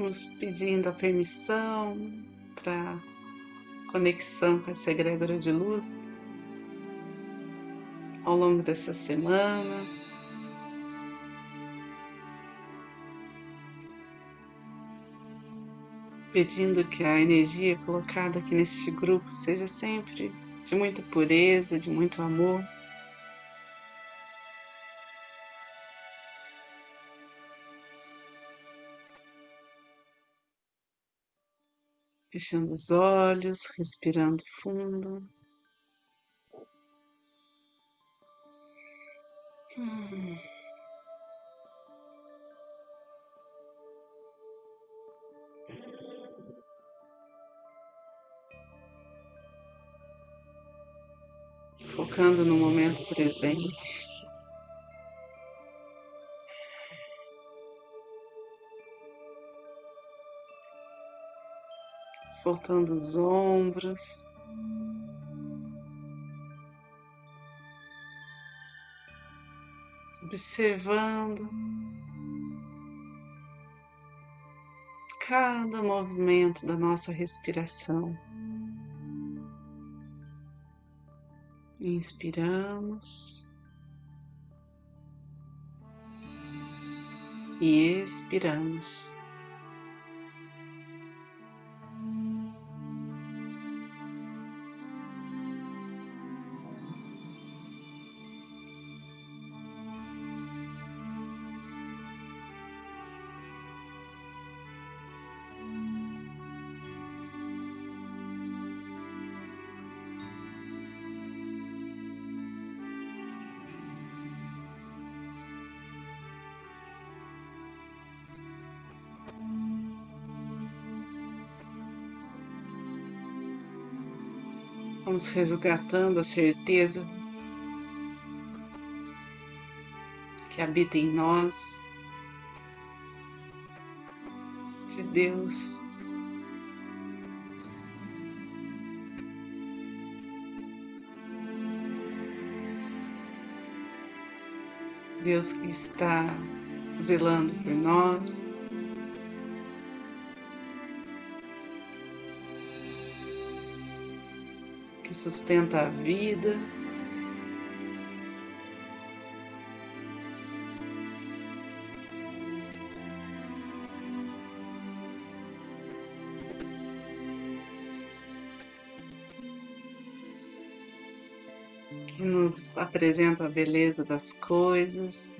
Vamos pedindo a permissão para conexão com essa egrégora de luz ao longo dessa semana. Pedindo que a energia colocada aqui neste grupo seja sempre de muita pureza, de muito amor. Fechando os olhos, respirando fundo. Hum. Focando no momento presente. Soltando os ombros. Observando cada movimento da nossa respiração. Inspiramos e expiramos. Vamos resgatando a certeza que habita em nós, de Deus. Deus que está zelando por nós. Que sustenta a vida. Que nos apresenta a beleza das coisas.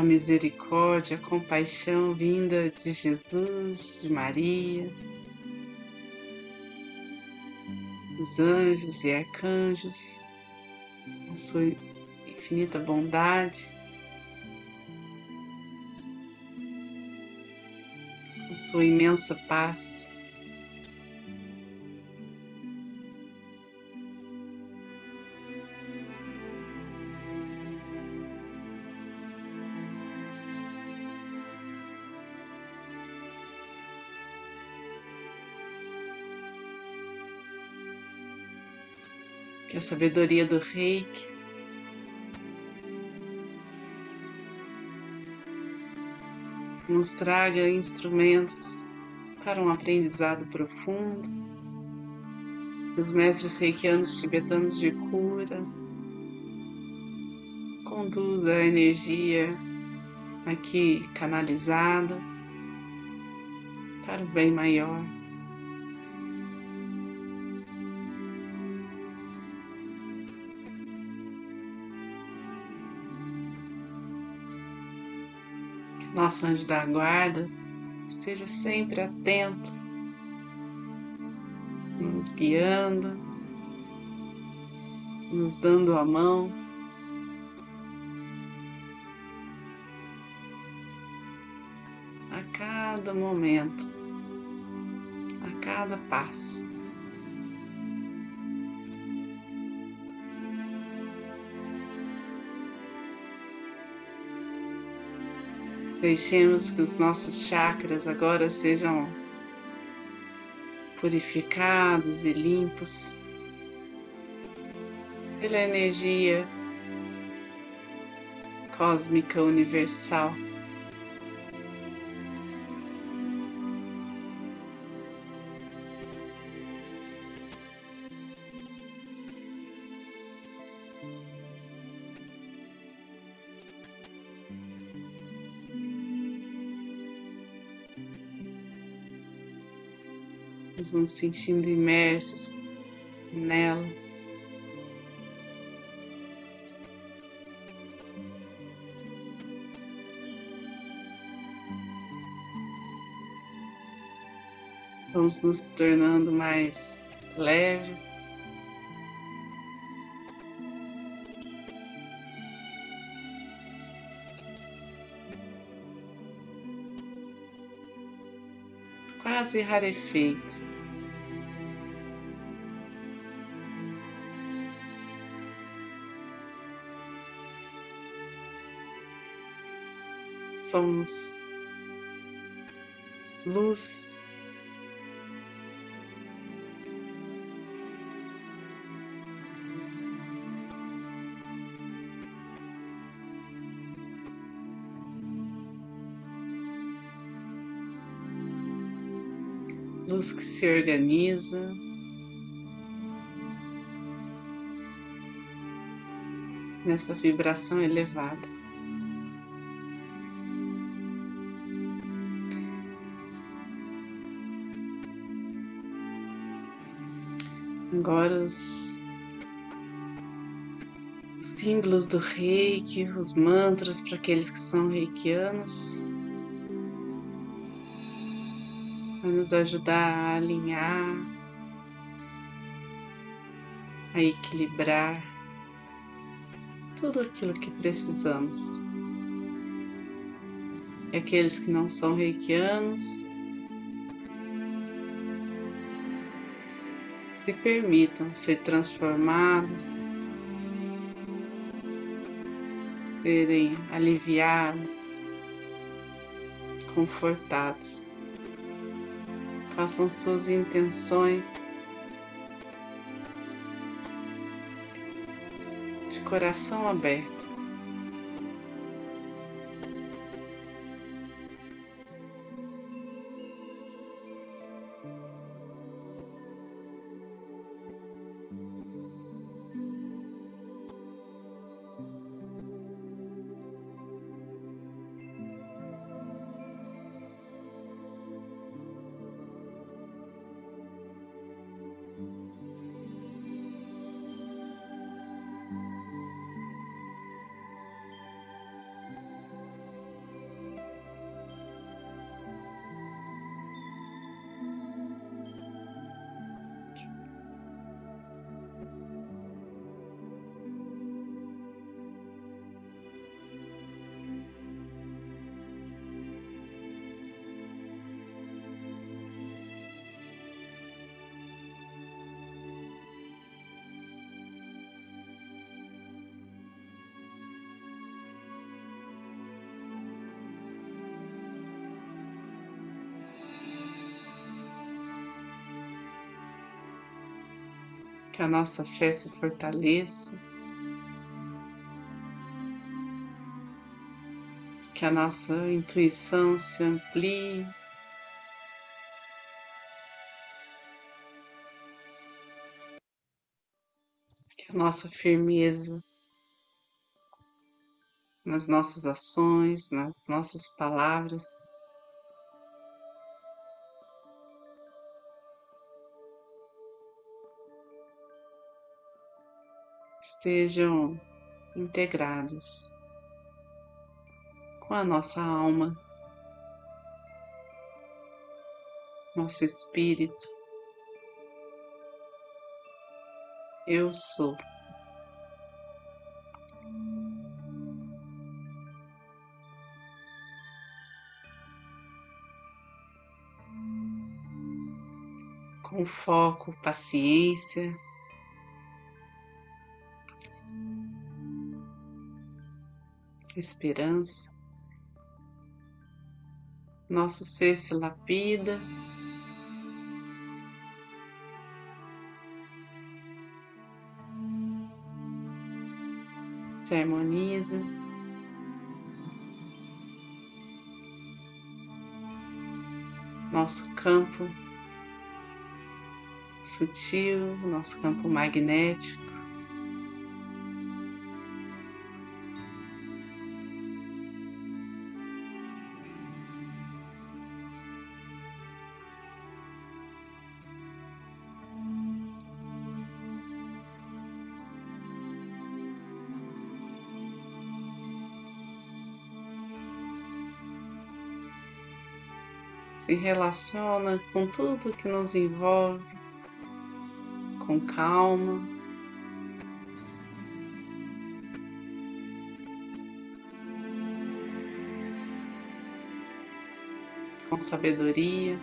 A misericórdia, a compaixão vinda de Jesus, de Maria, dos anjos e arcanjos, com sua infinita bondade, com sua imensa paz. A sabedoria do reiki nos traga instrumentos para um aprendizado profundo. Os mestres reikianos tibetanos de cura conduza a energia aqui canalizada para o bem maior. Nosso anjo da guarda esteja sempre atento, nos guiando, nos dando a mão. A cada momento, a cada passo. Deixemos que os nossos chakras agora sejam purificados e limpos. pela energia cósmica universal. Nos sentindo imersos nela. Vamos nos tornando mais leves. Quase rarefeito. somos luz. Luz que se organiza, nessa vibração elevada. Agora os símbolos do reiki, os mantras para aqueles que são reikianos, nos ajudar a alinhar, a equilibrar tudo aquilo que precisamos. E aqueles que não são reikianos, se permitam ser transformados, serem aliviados, confortados. Façam suas intenções de coração aberto. Que a nossa fé se fortaleça, que a nossa intuição se amplie. Que a nossa firmeza nas nossas ações, nas nossas palavras, estejam integradas com a nossa alma, nosso espírito. Eu sou. Com foco, paciência, esperança. Nosso ser se lapida. se harmoniza. Nosso campo sutil, nosso campo magnético. Se relaciona com tudo que nos envolve com calma. Com sabedoria.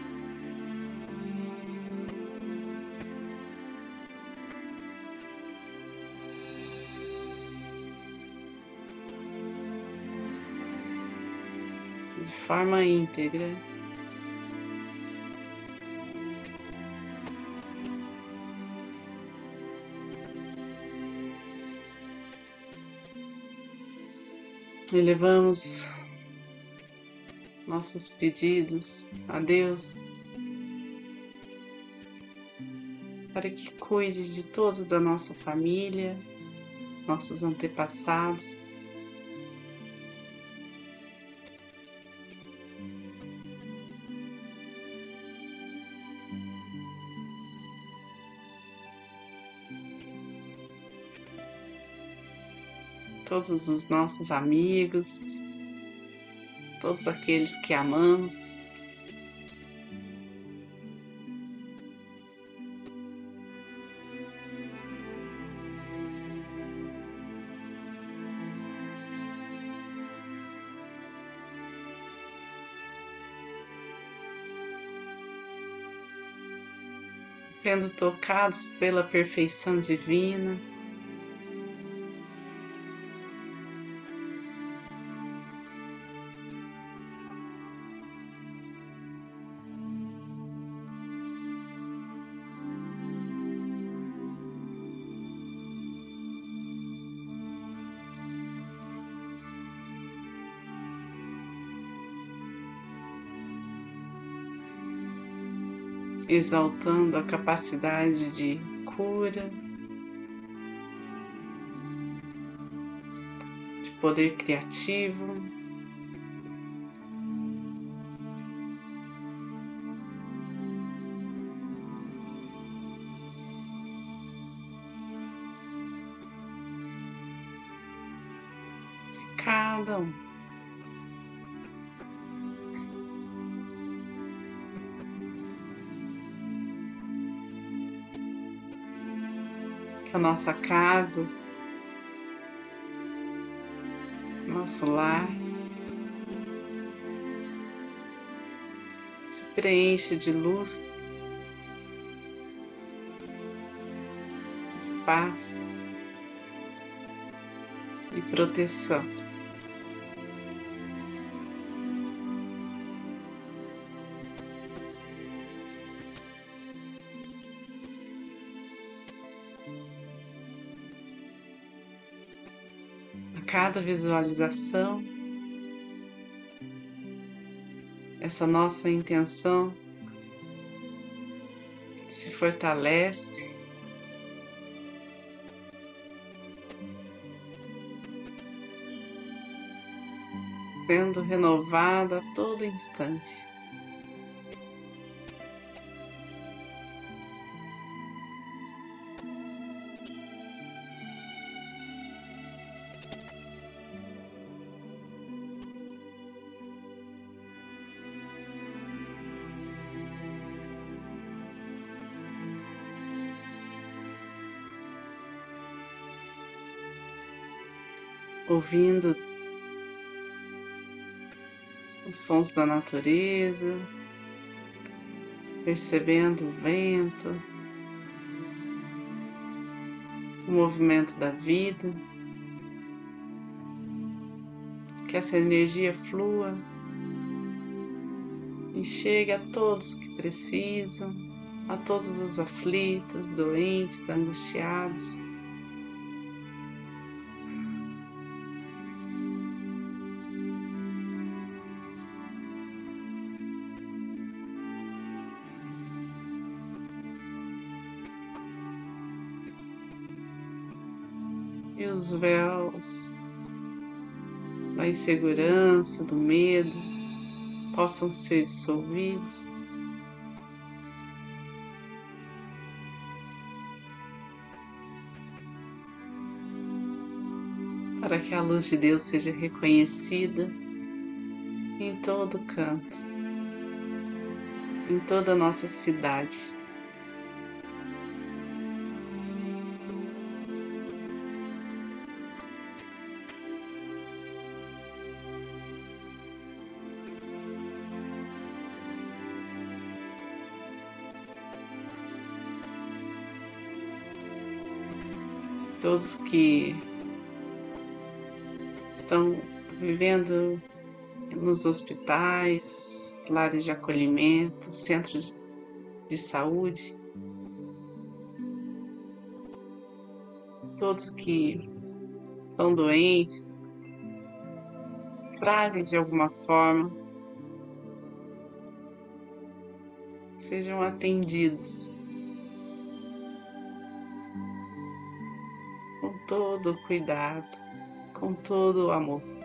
De forma íntegra. Elevamos nossos pedidos a Deus para que cuide de todos da nossa família, nossos antepassados. Todos os nossos amigos, todos aqueles que amamos. Sendo tocados pela perfeição divina. Exaltando a capacidade de cura, de poder criativo. Nossa casa, nosso lar se preenche de luz, paz e proteção. Cada visualização, essa nossa intenção se fortalece. Sendo renovada a todo instante. Ouvindo os sons da natureza, percebendo o vento, o movimento da vida, que essa energia flua e chegue a todos que precisam, a todos os aflitos, doentes, angustiados. E os véus da insegurança, do medo possam ser dissolvidos. Para que a luz de Deus seja reconhecida em todo canto, em toda a nossa cidade. Todos que estão vivendo nos hospitais, lares de acolhimento, centros de saúde, todos que estão doentes, frágeis de alguma forma, sejam atendidos todo o cuidado, com todo o amor.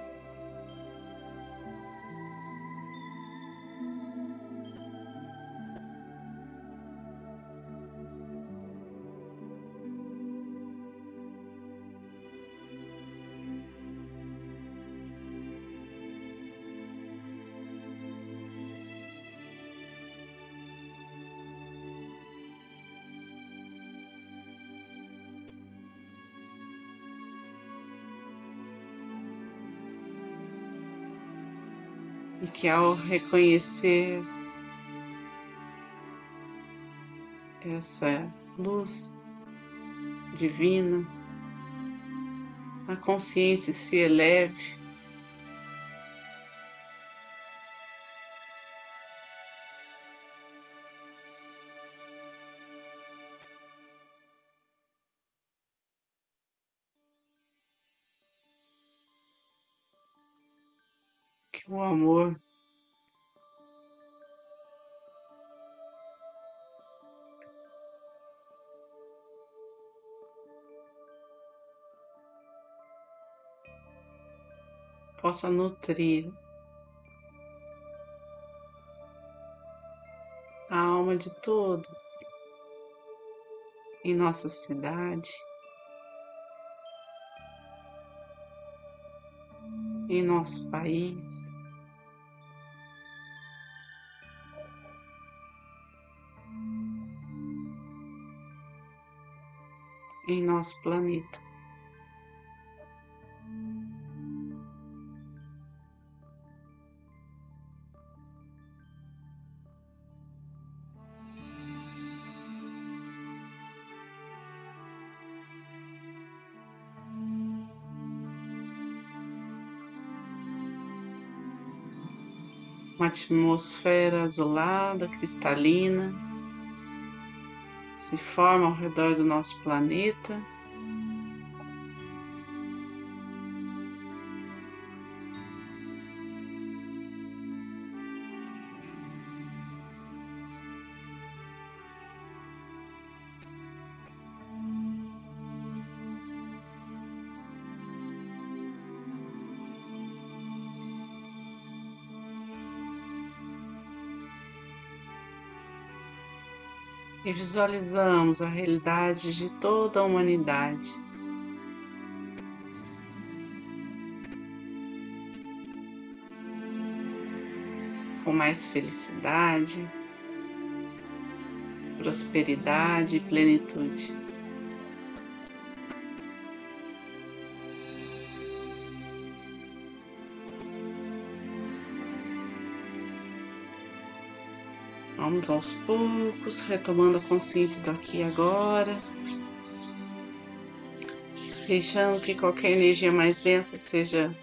Que ao reconhecer essa luz divina, a consciência se eleve Possa nutrir a alma de todos em nossa cidade. em nosso país. Em nosso planeta. Uma atmosfera azulada, cristalina, se forma ao redor do nosso planeta. E visualizamos a realidade de toda a humanidade. Com mais felicidade, prosperidade e plenitude. Vamos aos poucos, retomando a consciência do aqui e agora. Deixando que qualquer energia mais densa seja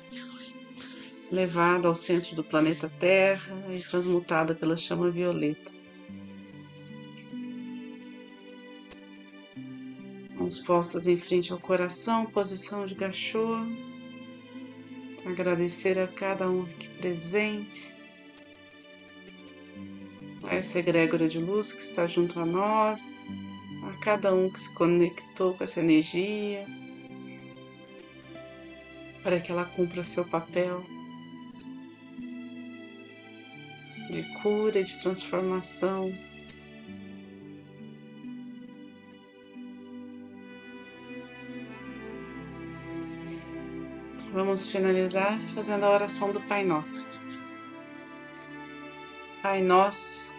levada ao centro do planeta Terra e transmutada pela chama violeta. Mãos postas em frente ao coração, posição de gachô. Agradecer a cada um aqui presente a essa egrégora de luz que está junto a nós, a cada um que se conectou com essa energia, para que ela cumpra seu papel de cura de transformação. Vamos finalizar fazendo a oração do Pai Nosso. Pai nosso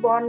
Boa noite.